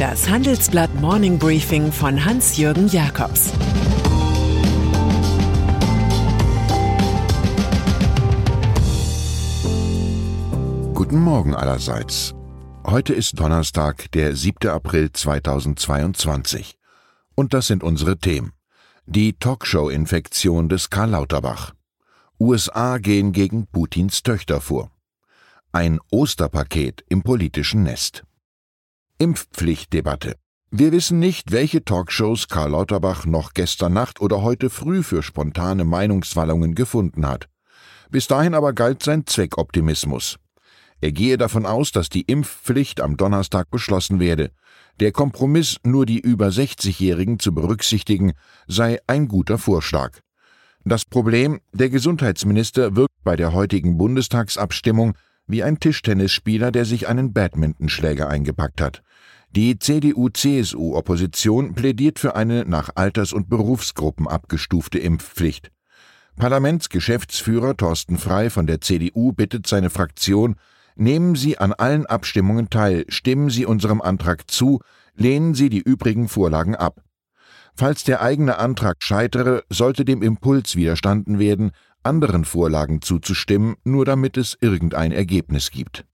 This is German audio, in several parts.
Das Handelsblatt Morning Briefing von Hans-Jürgen Jakobs Guten Morgen allerseits. Heute ist Donnerstag, der 7. April 2022. Und das sind unsere Themen. Die Talkshow-Infektion des Karl Lauterbach. USA gehen gegen Putins Töchter vor. Ein Osterpaket im politischen Nest. Impfpflichtdebatte. Wir wissen nicht, welche Talkshows Karl Lauterbach noch gestern Nacht oder heute früh für spontane Meinungswallungen gefunden hat. Bis dahin aber galt sein Zweckoptimismus. Er gehe davon aus, dass die Impfpflicht am Donnerstag beschlossen werde. Der Kompromiss, nur die über 60-Jährigen zu berücksichtigen, sei ein guter Vorschlag. Das Problem, der Gesundheitsminister wirkt bei der heutigen Bundestagsabstimmung wie ein Tischtennisspieler, der sich einen Badmintonschläger eingepackt hat. Die CDU-CSU-Opposition plädiert für eine nach Alters- und Berufsgruppen abgestufte Impfpflicht. Parlamentsgeschäftsführer Thorsten Frei von der CDU bittet seine Fraktion, nehmen Sie an allen Abstimmungen teil, stimmen Sie unserem Antrag zu, lehnen Sie die übrigen Vorlagen ab. Falls der eigene Antrag scheitere, sollte dem Impuls widerstanden werden, anderen Vorlagen zuzustimmen, nur damit es irgendein Ergebnis gibt.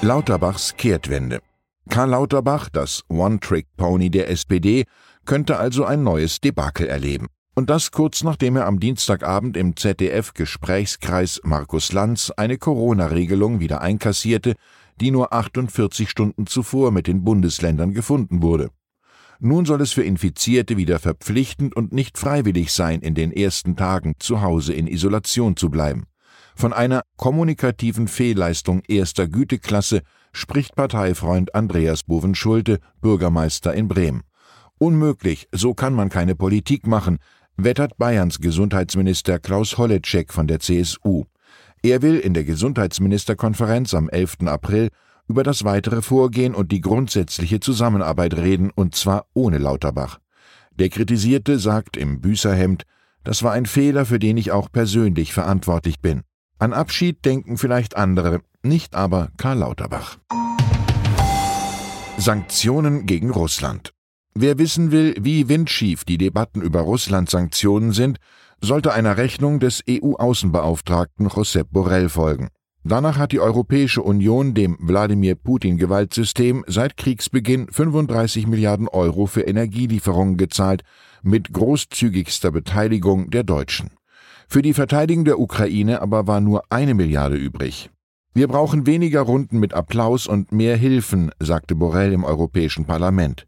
Lauterbachs Kehrtwende. Karl Lauterbach, das One-Trick-Pony der SPD, könnte also ein neues Debakel erleben. Und das kurz nachdem er am Dienstagabend im ZDF-Gesprächskreis Markus Lanz eine Corona-Regelung wieder einkassierte, die nur 48 Stunden zuvor mit den Bundesländern gefunden wurde. Nun soll es für Infizierte wieder verpflichtend und nicht freiwillig sein, in den ersten Tagen zu Hause in Isolation zu bleiben. Von einer kommunikativen Fehlleistung erster Güteklasse spricht Parteifreund Andreas Boven-Schulte, Bürgermeister in Bremen. Unmöglich, so kann man keine Politik machen, wettert Bayerns Gesundheitsminister Klaus Holleczek von der CSU. Er will in der Gesundheitsministerkonferenz am 11. April über das weitere Vorgehen und die grundsätzliche Zusammenarbeit reden, und zwar ohne Lauterbach. Der Kritisierte sagt im Büßerhemd, das war ein Fehler, für den ich auch persönlich verantwortlich bin. An Abschied denken vielleicht andere, nicht aber Karl Lauterbach. Sanktionen gegen Russland. Wer wissen will, wie windschief die Debatten über Russlands Sanktionen sind, sollte einer Rechnung des EU-Außenbeauftragten Josep Borrell folgen. Danach hat die Europäische Union dem Wladimir Putin-Gewaltsystem seit Kriegsbeginn 35 Milliarden Euro für Energielieferungen gezahlt, mit großzügigster Beteiligung der Deutschen. Für die Verteidigung der Ukraine aber war nur eine Milliarde übrig. Wir brauchen weniger Runden mit Applaus und mehr Hilfen, sagte Borrell im Europäischen Parlament.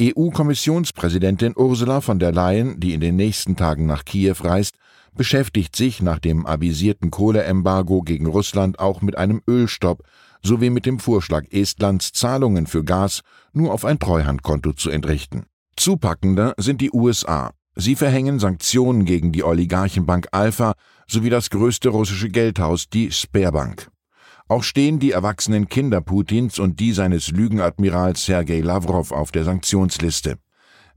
EU-Kommissionspräsidentin Ursula von der Leyen, die in den nächsten Tagen nach Kiew reist, beschäftigt sich nach dem avisierten Kohleembargo gegen Russland auch mit einem Ölstopp sowie mit dem Vorschlag Estlands Zahlungen für Gas nur auf ein Treuhandkonto zu entrichten. Zupackender sind die USA. Sie verhängen Sanktionen gegen die Oligarchenbank Alpha sowie das größte russische Geldhaus, die Sperrbank. Auch stehen die erwachsenen Kinder Putins und die seines Lügenadmirals Sergei Lavrov auf der Sanktionsliste.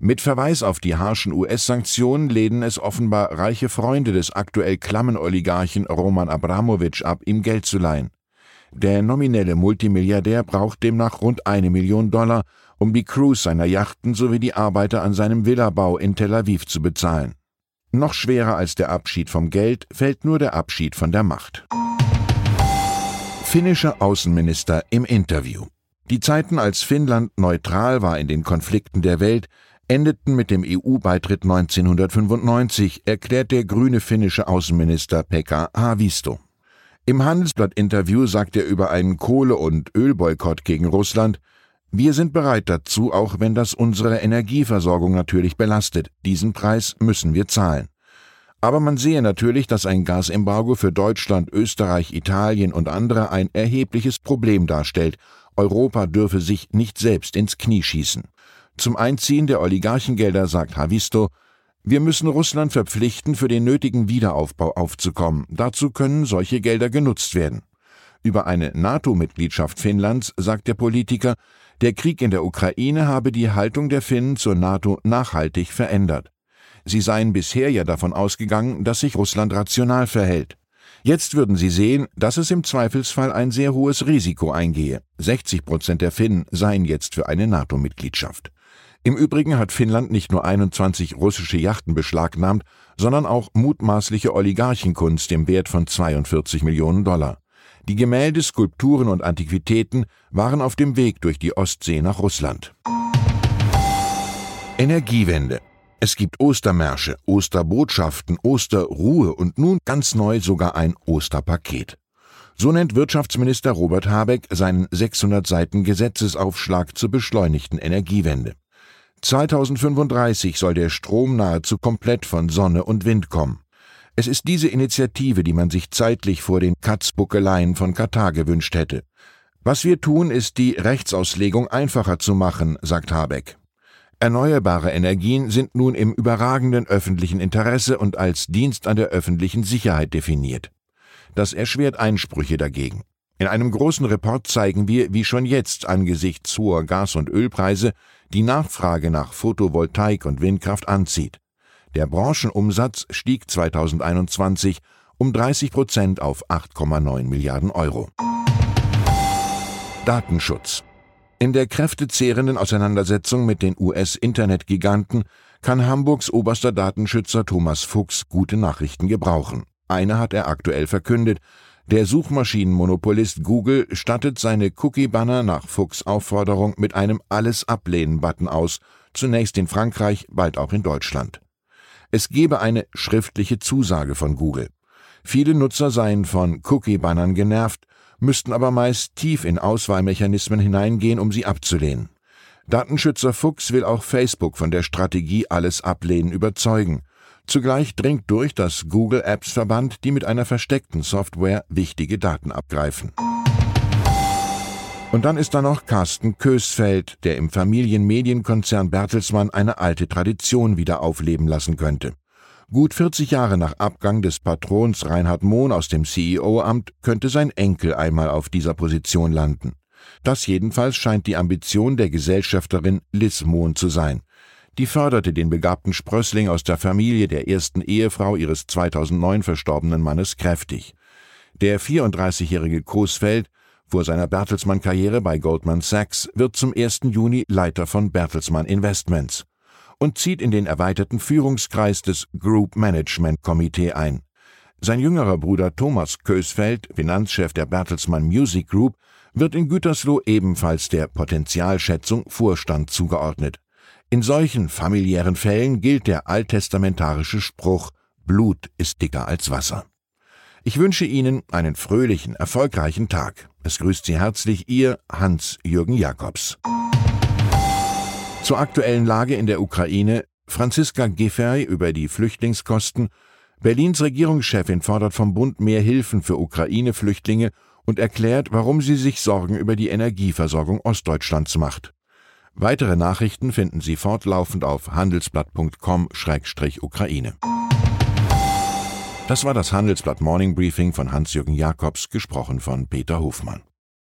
Mit Verweis auf die harschen US-Sanktionen lehnen es offenbar reiche Freunde des aktuell klammen Oligarchen Roman Abramowitsch ab, ihm Geld zu leihen. Der nominelle Multimilliardär braucht demnach rund eine Million Dollar, um die Crews seiner Yachten sowie die Arbeiter an seinem Villabau in Tel Aviv zu bezahlen. Noch schwerer als der Abschied vom Geld fällt nur der Abschied von der Macht. Finnischer Außenminister im Interview. Die Zeiten, als Finnland neutral war in den Konflikten der Welt, endeten mit dem EU-Beitritt 1995, erklärt der grüne finnische Außenminister Pekka Haavisto. Im Handelsblatt-Interview sagt er über einen Kohle- und Ölboykott gegen Russland, wir sind bereit dazu, auch wenn das unsere Energieversorgung natürlich belastet. Diesen Preis müssen wir zahlen. Aber man sehe natürlich, dass ein Gasembargo für Deutschland, Österreich, Italien und andere ein erhebliches Problem darstellt. Europa dürfe sich nicht selbst ins Knie schießen. Zum Einziehen der Oligarchengelder sagt Havisto, wir müssen Russland verpflichten, für den nötigen Wiederaufbau aufzukommen. Dazu können solche Gelder genutzt werden. Über eine NATO-Mitgliedschaft Finnlands sagt der Politiker, der Krieg in der Ukraine habe die Haltung der Finnen zur NATO nachhaltig verändert. Sie seien bisher ja davon ausgegangen, dass sich Russland rational verhält. Jetzt würden sie sehen, dass es im Zweifelsfall ein sehr hohes Risiko eingehe. 60 Prozent der Finnen seien jetzt für eine NATO-Mitgliedschaft. Im Übrigen hat Finnland nicht nur 21 russische Yachten beschlagnahmt, sondern auch mutmaßliche Oligarchenkunst im Wert von 42 Millionen Dollar. Die Gemälde, Skulpturen und Antiquitäten waren auf dem Weg durch die Ostsee nach Russland. Energiewende. Es gibt Ostermärsche, Osterbotschaften, Osterruhe und nun ganz neu sogar ein Osterpaket. So nennt Wirtschaftsminister Robert Habeck seinen 600 Seiten Gesetzesaufschlag zur beschleunigten Energiewende. 2035 soll der Strom nahezu komplett von Sonne und Wind kommen. Es ist diese Initiative, die man sich zeitlich vor den Katzbuckeleien von Katar gewünscht hätte. Was wir tun, ist die Rechtsauslegung einfacher zu machen, sagt Habeck. Erneuerbare Energien sind nun im überragenden öffentlichen Interesse und als Dienst an der öffentlichen Sicherheit definiert. Das erschwert Einsprüche dagegen. In einem großen Report zeigen wir, wie schon jetzt angesichts hoher Gas- und Ölpreise die Nachfrage nach Photovoltaik und Windkraft anzieht. Der Branchenumsatz stieg 2021 um 30 Prozent auf 8,9 Milliarden Euro. Datenschutz. In der kräftezehrenden Auseinandersetzung mit den US-Internetgiganten kann Hamburgs oberster Datenschützer Thomas Fuchs gute Nachrichten gebrauchen. Eine hat er aktuell verkündet. Der Suchmaschinenmonopolist Google stattet seine Cookie-Banner nach Fuchs Aufforderung mit einem Alles-Ablehnen-Button aus, zunächst in Frankreich, bald auch in Deutschland. Es gebe eine schriftliche Zusage von Google. Viele Nutzer seien von Cookie-Bannern genervt, müssten aber meist tief in Auswahlmechanismen hineingehen, um sie abzulehnen. Datenschützer Fuchs will auch Facebook von der Strategie alles ablehnen überzeugen. Zugleich dringt durch, dass Google Apps verbannt, die mit einer versteckten Software wichtige Daten abgreifen. Und dann ist da noch Carsten Kösfeld, der im Familienmedienkonzern Bertelsmann eine alte Tradition wieder aufleben lassen könnte. Gut 40 Jahre nach Abgang des Patrons Reinhard Mohn aus dem CEO-Amt könnte sein Enkel einmal auf dieser Position landen. Das jedenfalls scheint die Ambition der Gesellschafterin Liz Mohn zu sein. Die förderte den begabten Sprössling aus der Familie der ersten Ehefrau ihres 2009 verstorbenen Mannes kräftig. Der 34-jährige Coesfeld, vor seiner Bertelsmann-Karriere bei Goldman Sachs, wird zum 1. Juni Leiter von Bertelsmann Investments und zieht in den erweiterten Führungskreis des Group Management Committee ein. Sein jüngerer Bruder Thomas Kösfeld, Finanzchef der Bertelsmann Music Group, wird in Gütersloh ebenfalls der Potenzialschätzung Vorstand zugeordnet. In solchen familiären Fällen gilt der alttestamentarische Spruch Blut ist dicker als Wasser. Ich wünsche Ihnen einen fröhlichen, erfolgreichen Tag. Es grüßt Sie herzlich Ihr Hans-Jürgen Jakobs. Zur aktuellen Lage in der Ukraine Franziska Giffey über die Flüchtlingskosten. Berlins Regierungschefin fordert vom Bund mehr Hilfen für Ukraine-Flüchtlinge und erklärt, warum sie sich Sorgen über die Energieversorgung Ostdeutschlands macht. Weitere Nachrichten finden Sie fortlaufend auf handelsblatt.com-ukraine. Das war das Handelsblatt Morning Briefing von Hans-Jürgen Jakobs, gesprochen von Peter Hofmann.